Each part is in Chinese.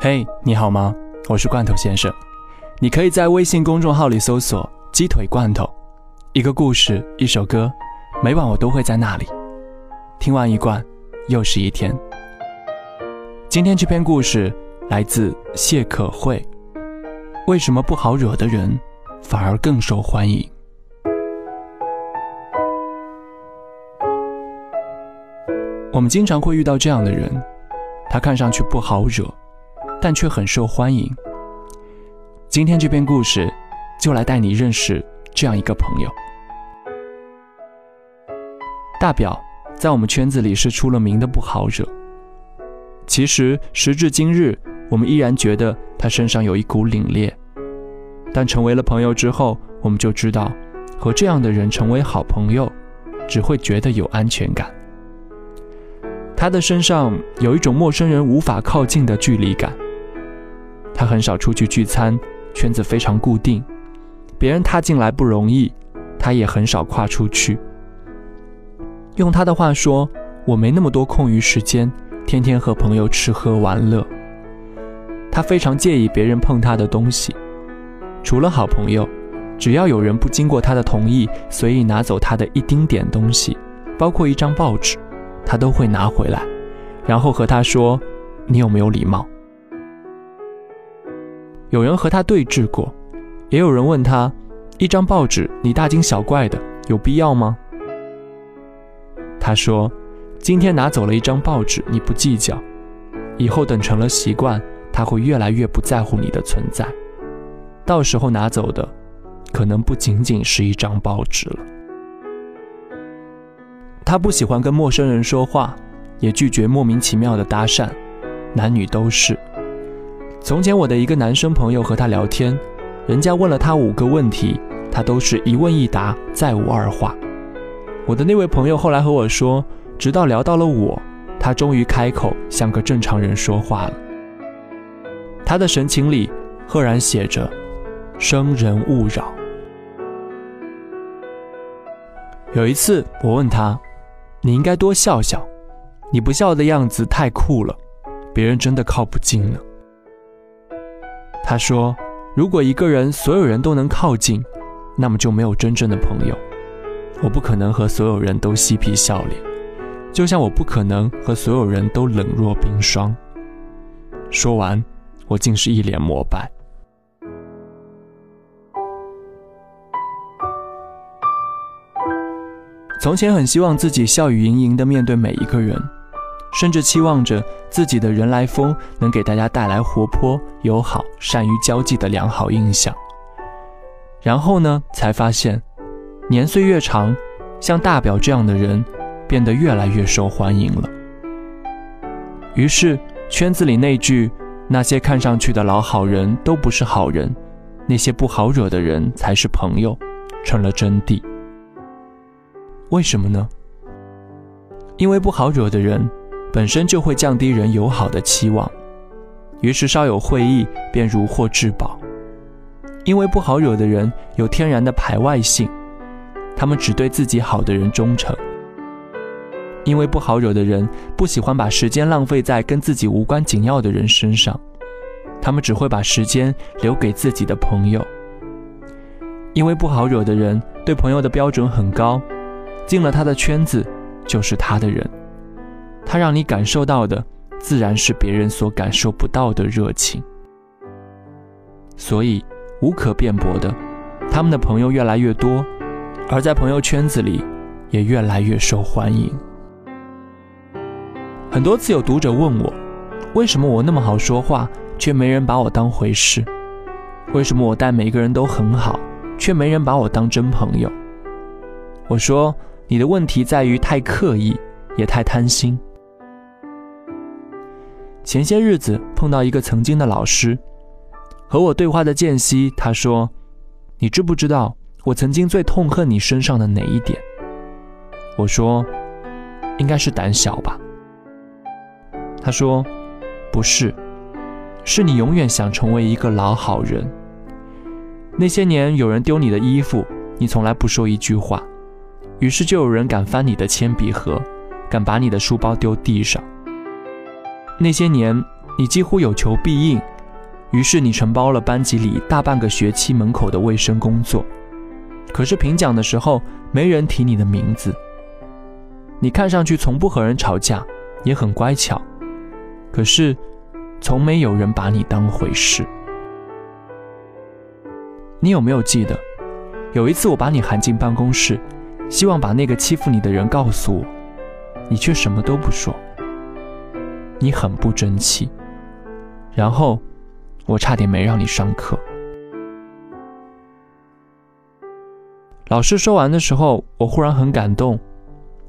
嘿，你好吗？我是罐头先生。你可以在微信公众号里搜索“鸡腿罐头”，一个故事，一首歌，每晚我都会在那里。听完一罐，又是一天。今天这篇故事来自谢可慧。为什么不好惹的人反而更受欢迎？我们经常会遇到这样的人，他看上去不好惹，但却很受欢迎。今天这篇故事，就来带你认识这样一个朋友。大表在我们圈子里是出了名的不好惹。其实时至今日，我们依然觉得他身上有一股凛冽。但成为了朋友之后，我们就知道，和这样的人成为好朋友，只会觉得有安全感。他的身上有一种陌生人无法靠近的距离感。他很少出去聚餐，圈子非常固定，别人踏进来不容易，他也很少跨出去。用他的话说，我没那么多空余时间，天天和朋友吃喝玩乐。他非常介意别人碰他的东西，除了好朋友，只要有人不经过他的同意，随意拿走他的一丁点东西，包括一张报纸。他都会拿回来，然后和他说：“你有没有礼貌？”有人和他对峙过，也有人问他：“一张报纸，你大惊小怪的，有必要吗？”他说：“今天拿走了一张报纸，你不计较，以后等成了习惯，他会越来越不在乎你的存在，到时候拿走的，可能不仅仅是一张报纸了。”他不喜欢跟陌生人说话，也拒绝莫名其妙的搭讪，男女都是。从前我的一个男生朋友和他聊天，人家问了他五个问题，他都是一问一答，再无二话。我的那位朋友后来和我说，直到聊到了我，他终于开口像个正常人说话了。他的神情里赫然写着“生人勿扰”。有一次我问他。你应该多笑笑，你不笑的样子太酷了，别人真的靠不近呢。他说：“如果一个人所有人都能靠近，那么就没有真正的朋友。我不可能和所有人都嬉皮笑脸，就像我不可能和所有人都冷若冰霜。”说完，我竟是一脸膜拜。从前很希望自己笑语盈盈地面对每一个人，甚至期望着自己的人来疯能给大家带来活泼、友好、善于交际的良好印象。然后呢，才发现，年岁越长，像大表这样的人变得越来越受欢迎了。于是，圈子里那句“那些看上去的老好人都不是好人，那些不好惹的人才是朋友”，成了真谛。为什么呢？因为不好惹的人，本身就会降低人友好的期望，于是稍有会意便如获至宝。因为不好惹的人有天然的排外性，他们只对自己好的人忠诚。因为不好惹的人不喜欢把时间浪费在跟自己无关紧要的人身上，他们只会把时间留给自己的朋友。因为不好惹的人对朋友的标准很高。进了他的圈子，就是他的人。他让你感受到的，自然是别人所感受不到的热情。所以无可辩驳的，他们的朋友越来越多，而在朋友圈子里，也越来越受欢迎。很多次有读者问我，为什么我那么好说话，却没人把我当回事？为什么我待每个人都很好，却没人把我当真朋友？我说。你的问题在于太刻意，也太贪心。前些日子碰到一个曾经的老师，和我对话的间隙，他说：“你知不知道我曾经最痛恨你身上的哪一点？”我说：“应该是胆小吧。”他说：“不是，是你永远想成为一个老好人。那些年有人丢你的衣服，你从来不说一句话。”于是就有人敢翻你的铅笔盒，敢把你的书包丢地上。那些年，你几乎有求必应，于是你承包了班级里大半个学期门口的卫生工作。可是评奖的时候，没人提你的名字。你看上去从不和人吵架，也很乖巧，可是，从没有人把你当回事。你有没有记得，有一次我把你喊进办公室，希望把那个欺负你的人告诉我，你却什么都不说。你很不争气，然后我差点没让你上课。老师说完的时候，我忽然很感动。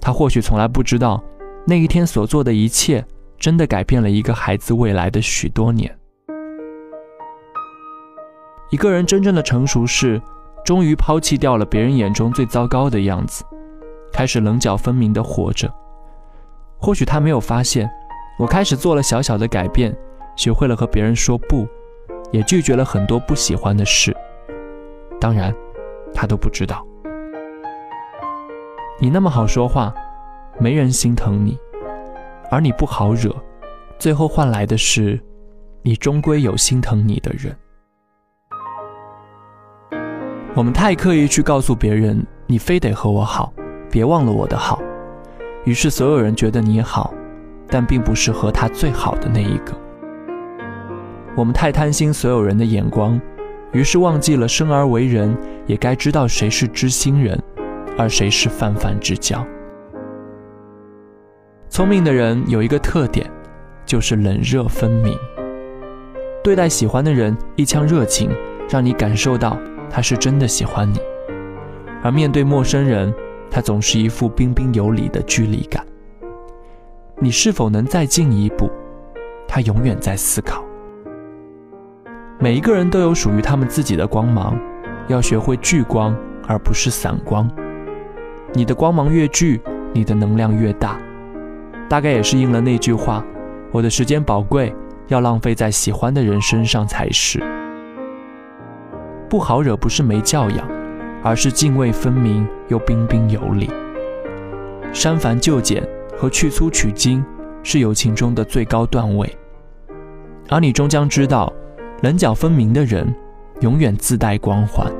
他或许从来不知道，那一天所做的一切，真的改变了一个孩子未来的许多年。一个人真正的成熟是，终于抛弃掉了别人眼中最糟糕的样子，开始棱角分明的活着。或许他没有发现，我开始做了小小的改变，学会了和别人说不，也拒绝了很多不喜欢的事。当然，他都不知道。你那么好说话，没人心疼你；而你不好惹，最后换来的是，你终归有心疼你的人。我们太刻意去告诉别人，你非得和我好，别忘了我的好。于是所有人觉得你好，但并不是和他最好的那一个。我们太贪心所有人的眼光，于是忘记了生而为人，也该知道谁是知心人。而谁是泛泛之交？聪明的人有一个特点，就是冷热分明。对待喜欢的人一腔热情，让你感受到他是真的喜欢你；而面对陌生人，他总是一副彬彬有礼的距离感。你是否能再进一步？他永远在思考。每一个人都有属于他们自己的光芒，要学会聚光，而不是散光。你的光芒越聚，你的能量越大。大概也是应了那句话：“我的时间宝贵，要浪费在喜欢的人身上才是。”不好惹不是没教养，而是泾渭分明又彬彬有礼。删繁就简和去粗取精是友情中的最高段位。而你终将知道，棱角分明的人永远自带光环，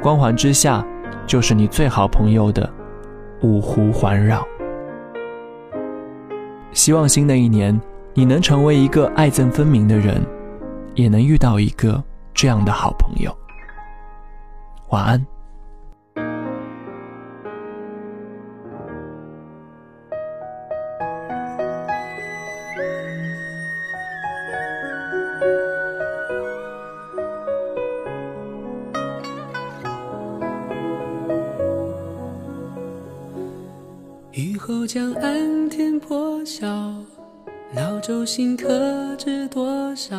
光环之下。就是你最好朋友的五湖环绕。希望新的一年，你能成为一个爱憎分明的人，也能遇到一个这样的好朋友。晚安。雨后江岸天破晓，老舟新客知多少？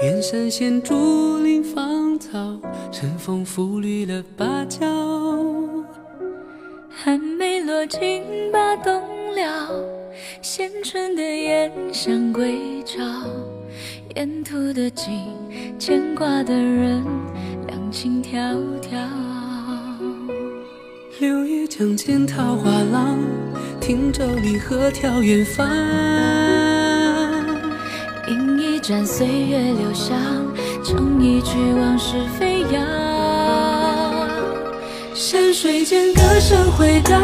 远山现竹林芳草，晨风拂绿了芭蕉。寒梅落尽把冬了，衔春的燕想归巢。沿途的景，牵挂的人，两情迢迢。柳叶江间桃花浪，汀洲里鹤眺远方。饮一盏岁月留香，唱一曲往事飞扬。山水间歌声回荡，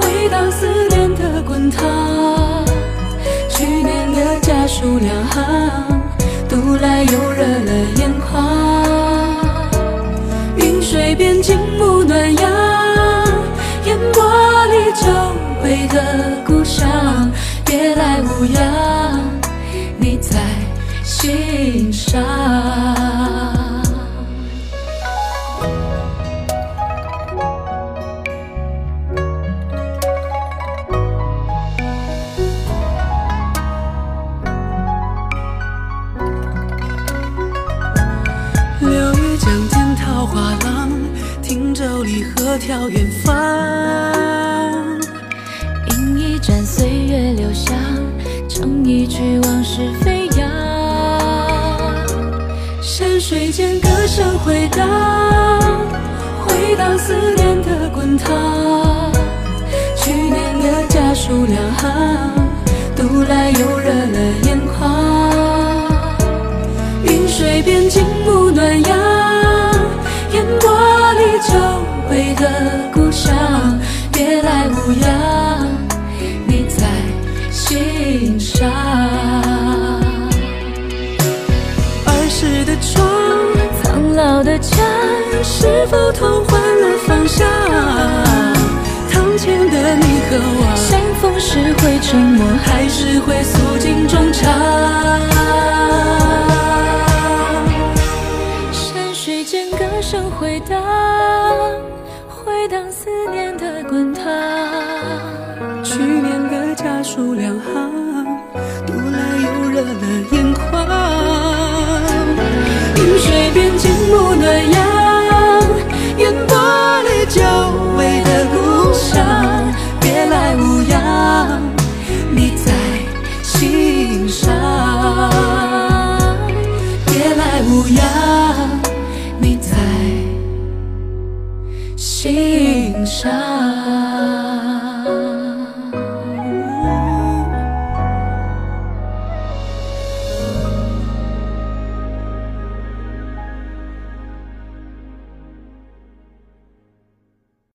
回荡思念的滚烫。去年的家书两行，读来又热了眼眶。云水边静沐暖阳，烟波里久违的故乡，别来无恙，一河眺远方，饮一盏岁月留香，唱一曲往事飞扬。山水间歌声回荡，回荡思念的滚烫。去年的家书两行，读来又热了眼眶。云水边静沐暖阳，烟波的故乡，别来无恙，你在心上。儿时的窗，苍老的家，是否同换了方向？堂前的你和我，相逢时会沉默，还是会诉尽衷肠？的家书两行，读来又热了眼眶。云水边静沐暖阳，烟波里久违的故乡，别来无恙，你在心上。别来无恙，你在心上。